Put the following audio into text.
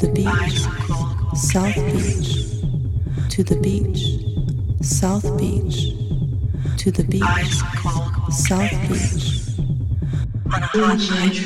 the beach, South Beach, to the beach, South Beach, to the beach, South Beach. On a hot night,